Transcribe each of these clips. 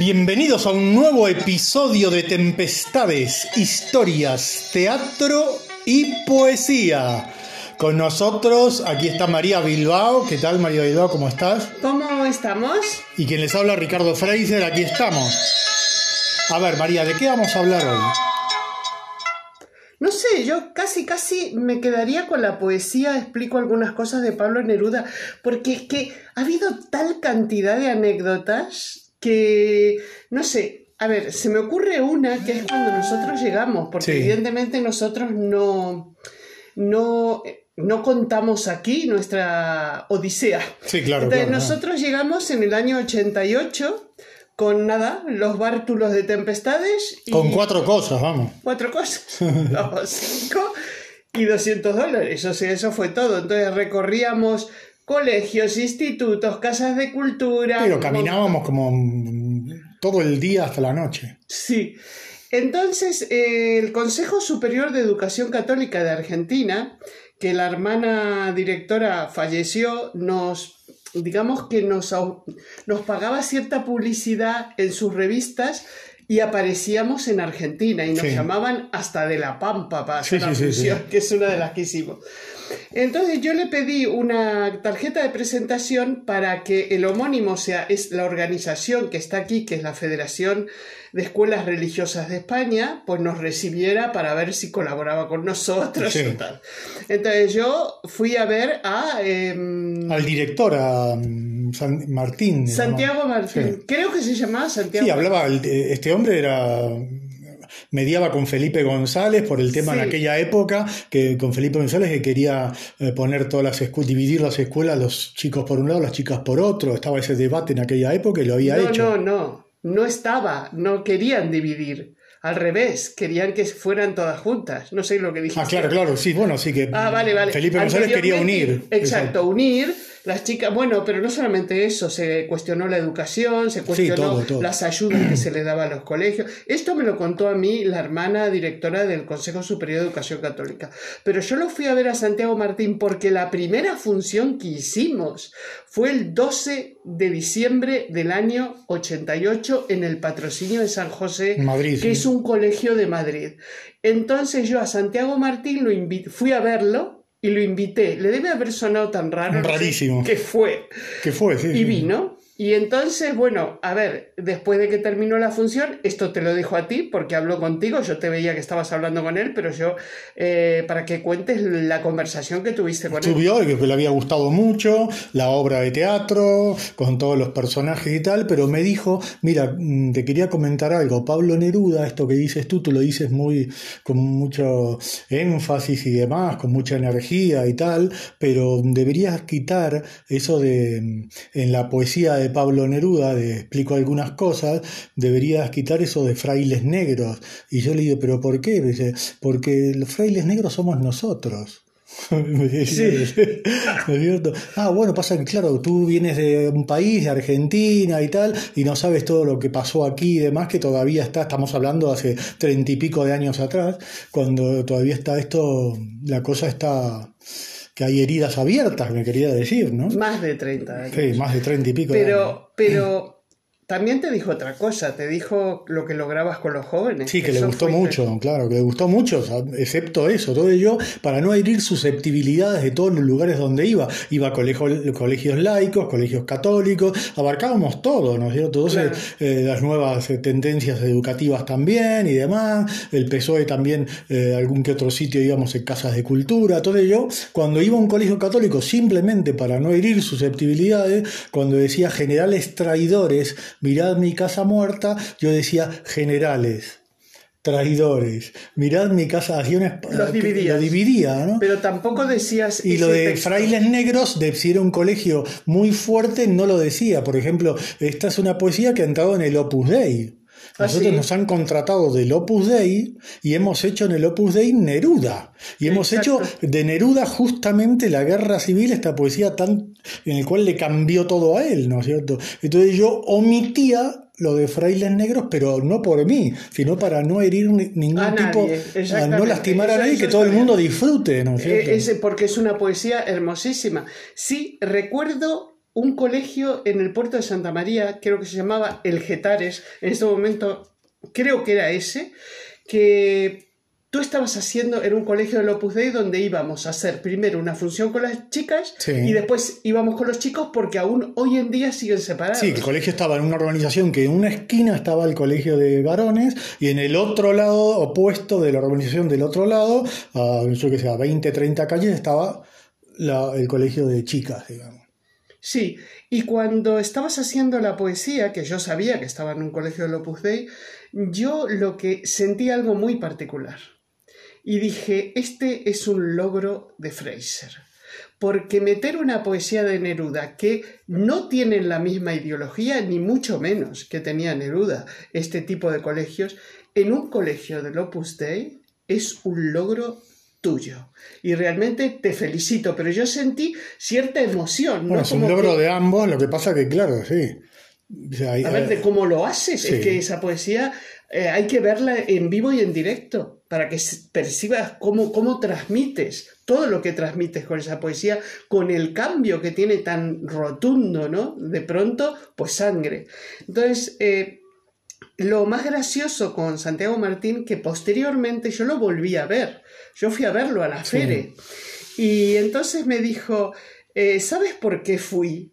Bienvenidos a un nuevo episodio de Tempestades, historias, teatro y poesía. Con nosotros, aquí está María Bilbao. ¿Qué tal, María Bilbao? ¿Cómo estás? ¿Cómo estamos? Y quien les habla, Ricardo Fraser, aquí estamos. A ver, María, ¿de qué vamos a hablar hoy? No sé, yo casi, casi me quedaría con la poesía, explico algunas cosas de Pablo Neruda, porque es que ha habido tal cantidad de anécdotas que, no sé, a ver, se me ocurre una que es cuando nosotros llegamos, porque Sí. evidentemente nosotros no, no, no contamos aquí nuestra odisea. Sí, claro. Entonces, claro, nosotros llegamos en el año 88 con nada, los bártulos de tempestades. Y Con cuatro cosas, vamos. cuatro cosas, no, cinco y 200 dólares. O sea, eso fue todo. Entonces recorríamos colegios, institutos, casas de cultura. Pero caminábamos como todo el día hasta la noche. Sí. Entonces, eh, el Consejo Superior de Educación Católica de Argentina, que la hermana directora falleció, nos, digamos que nos, nos pagaba cierta publicidad en sus revistas y aparecíamos en Argentina y nos Sí. llamaban hasta de La Pampa para hacer la sí, sí, función, sí. que es una de las que hicimos. Entonces yo le pedí una tarjeta de presentación para que el homónimo, o sea, es la organización que está aquí, que es la Federación de Escuelas Religiosas de España, pues nos recibiera para ver si colaboraba con nosotros Sí. Entonces yo fui a ver a em, Al director, a San Martín. Santiago llamaba. Martín. Sí. Creo que se llamaba Santiago. Sí, hablaba, eh, este hombre era mediaba con Felipe González por el tema en Sí. aquella época, que con Felipe González que quería eh, poner todas las escuelas, dividir las escuelas, los chicos por un lado, las chicas por otro, estaba ese debate en aquella época y lo había no, hecho. no, no, no estaba, no querían dividir. Al revés, querían que fueran todas juntas. No sé lo que dijiste. Ah, claro, claro, sí, bueno, sí que Ah, vale, vale. Felipe González quería unir. Exacto, unir las chicas. Bueno, pero no solamente eso, se cuestionó la educación, se cuestionó todo, todo. las ayudas que se le daba a los colegios. Esto me lo contó a mí la hermana directora del Consejo Superior de Educación Católica. Pero yo lo fui a ver a Santiago Martín porque la primera función que hicimos fue el 12 de diciembre del año 88 en el patrocinio de San José, Madrid, que sí. es un colegio de Madrid. Entonces yo a Santiago Martín lo fui a verlo y lo invité. Le debe haber sonado tan raro. Rarísimo. ¿Qué fue? ¿Qué fue? Sí, Y vino. Y entonces, bueno, a ver, después de que terminó la función, esto te lo dejo a ti porque habló contigo, yo te veía que estabas hablando con él, pero yo, eh, para que cuentes la conversación que tuviste con él. Subió que le había gustado mucho la obra de teatro, con todos los personajes y tal, pero me dijo, mira, mm, te quería comentar algo, Pablo Neruda, esto que dices tú, tú lo dices muy con mucho énfasis y demás, con mucha energía y tal, pero deberías quitar eso de mm, en la poesía de Pablo Neruda, de explico algunas cosas, deberías quitar eso de frailes negros. Y yo le digo, pero ¿por qué? Me dice, porque los frailes negros somos nosotros. ¿no es cierto? Ah, bueno, pasa que, claro, tú vienes de un país, de Argentina y tal, y no sabes todo lo que pasó aquí y demás, que todavía está, estamos hablando hace treinta y pico de años atrás, cuando todavía está esto, la cosa está, que hay heridas abiertas, me quería decir, ¿no? Más de 30 años. Sí, más de treinta y pico de. Pero, pero también te dijo otra cosa, te dijo lo que lograbas con los jóvenes. Sí, que le gustó mucho, claro, que le gustó mucho, excepto eso, todo ello, para no herir susceptibilidades de todos los lugares donde iba. Iba a colegio- colegios laicos, colegios católicos, abarcábamos todo, ¿no es cierto? Entonces, eh, las nuevas eh, tendencias educativas también y demás, el PSOE también, eh, algún que otro sitio íbamos en casas de cultura, todo ello. Cuando iba a un colegio católico, simplemente para no herir susceptibilidades, cuando decía generales traidores, mirad mi casa muerta, yo decía generales traidores. Mirad mi casa, una- Los dividías. lo dividía, ¿no? Pero tampoco decías. Y lo de texto. frailes negros, de si era un colegio muy fuerte, no lo decía. Por ejemplo, esta es una poesía que ha entrado en el Opus Dei. Ah, Nosotros ¿sí? nos han contratado del Opus Dei y hemos hecho en el Opus Dei Neruda. Y hemos Exacto. hecho de Neruda justamente la guerra civil, esta poesía tan en el cual le cambió todo a él, ¿no es cierto? Entonces yo omitía lo de frailes negros, pero no por mí, sino para no herir ni- ningún A tipo, nadie, a no lastimar a nadie, que todo el mundo disfrute, ¿no es cierto? Eh, ese- porque es una poesía hermosísima. Sí, recuerdo un colegio en el puerto de Santa María, creo que se llamaba El Getares, en este momento creo que era ese, que tú estabas haciendo en un colegio del Opus Dei donde íbamos a hacer primero una función con las chicas Sí. y después íbamos con los chicos porque aún hoy en día siguen separados. Sí, el colegio estaba en una organización que en una esquina estaba el colegio de varones y en el otro lado, opuesto de la organización del otro lado, a yo que sé, a 20, 30 calles, estaba la- el colegio de chicas, digamos. Sí, y cuando estabas haciendo la poesía, que yo sabía que estaba en un colegio del Opus Dei, yo lo que sentí algo muy particular. Y dije, este es un logro de Fraser. Porque meter una poesía de Neruda que no tiene la misma ideología, ni mucho menos que tenía Neruda, este tipo de colegios, en un colegio del Opus Dei es un logro tuyo. Y realmente te felicito, pero yo sentí cierta emoción. Bueno, ¿no? es un Como logro que- de ambos, lo que pasa que, claro, sí. O sea, hay- A ver, de cómo lo haces. Sí. Es que esa poesía eh, hay que verla en vivo y en directo para que percibas cómo, cómo transmites todo lo que transmites con esa poesía, con el cambio que tiene tan rotundo, ¿no? De pronto, pues sangre. Entonces, eh, lo más gracioso con Santiago Martín, que posteriormente yo lo volví a ver. Yo fui a verlo a la Sí. Fere. Y entonces me dijo, eh, ¿sabes por qué fui?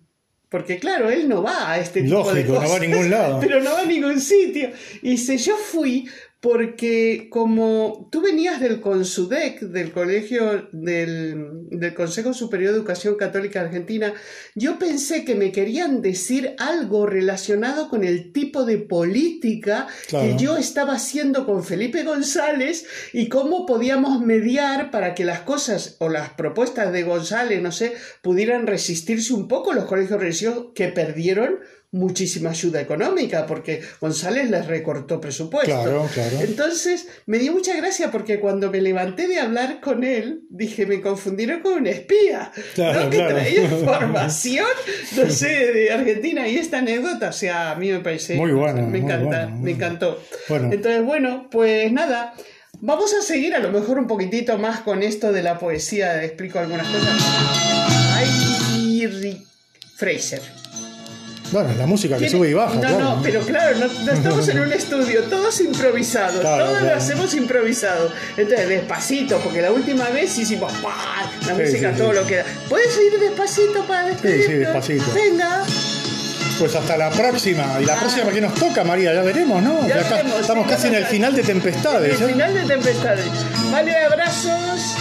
Porque claro, él no va a este tipo de Lógico, no cosas. va a ningún lado. Pero no va a ningún sitio. Y dice, yo fui porque como tú venías del CONSUDEC, del Colegio del, del Consejo Superior de Educación Católica Argentina, yo pensé que me querían decir algo relacionado con el tipo de política Claro. que yo estaba haciendo con Felipe González y cómo podíamos mediar para que las cosas o las propuestas de González, no sé, pudieran resistirse un poco los colegios religiosos que perdieron muchísima ayuda económica porque González les recortó presupuesto. Claro, claro. Entonces me dio mucha gracia porque cuando me levanté de hablar con él, dije, me confundieron con un espía, Claro, ¿no? que claro. traía información, no sé, de Argentina. Y esta anécdota, o sea, a mí me parece... Muy buena, Me muy encanta, buena, muy me encantó. Bueno. Entonces, bueno, pues nada. Vamos a seguir a lo mejor un poquitito más con esto de la poesía. Explico algunas cosas. Ay, Fraser. Bueno, la música que sube y baja. No, claro. no, pero claro, no, no estamos en un estudio, todos improvisados, Claro, todos lo claro. hacemos improvisado. Entonces, despacito, porque la última vez hicimos ¡pah! la Sí, música sí, todo sí. lo que da. ¿Puedes ir despacito para despedirte? sí, despacito. Venga. Pues hasta la próxima. Y la próxima que nos toca, María, ya veremos, ¿no? Ah. Ya veremos, estamos sí, casi en el final de Tempestades. El ¿eh? final de Tempestades. Vale, abrazos.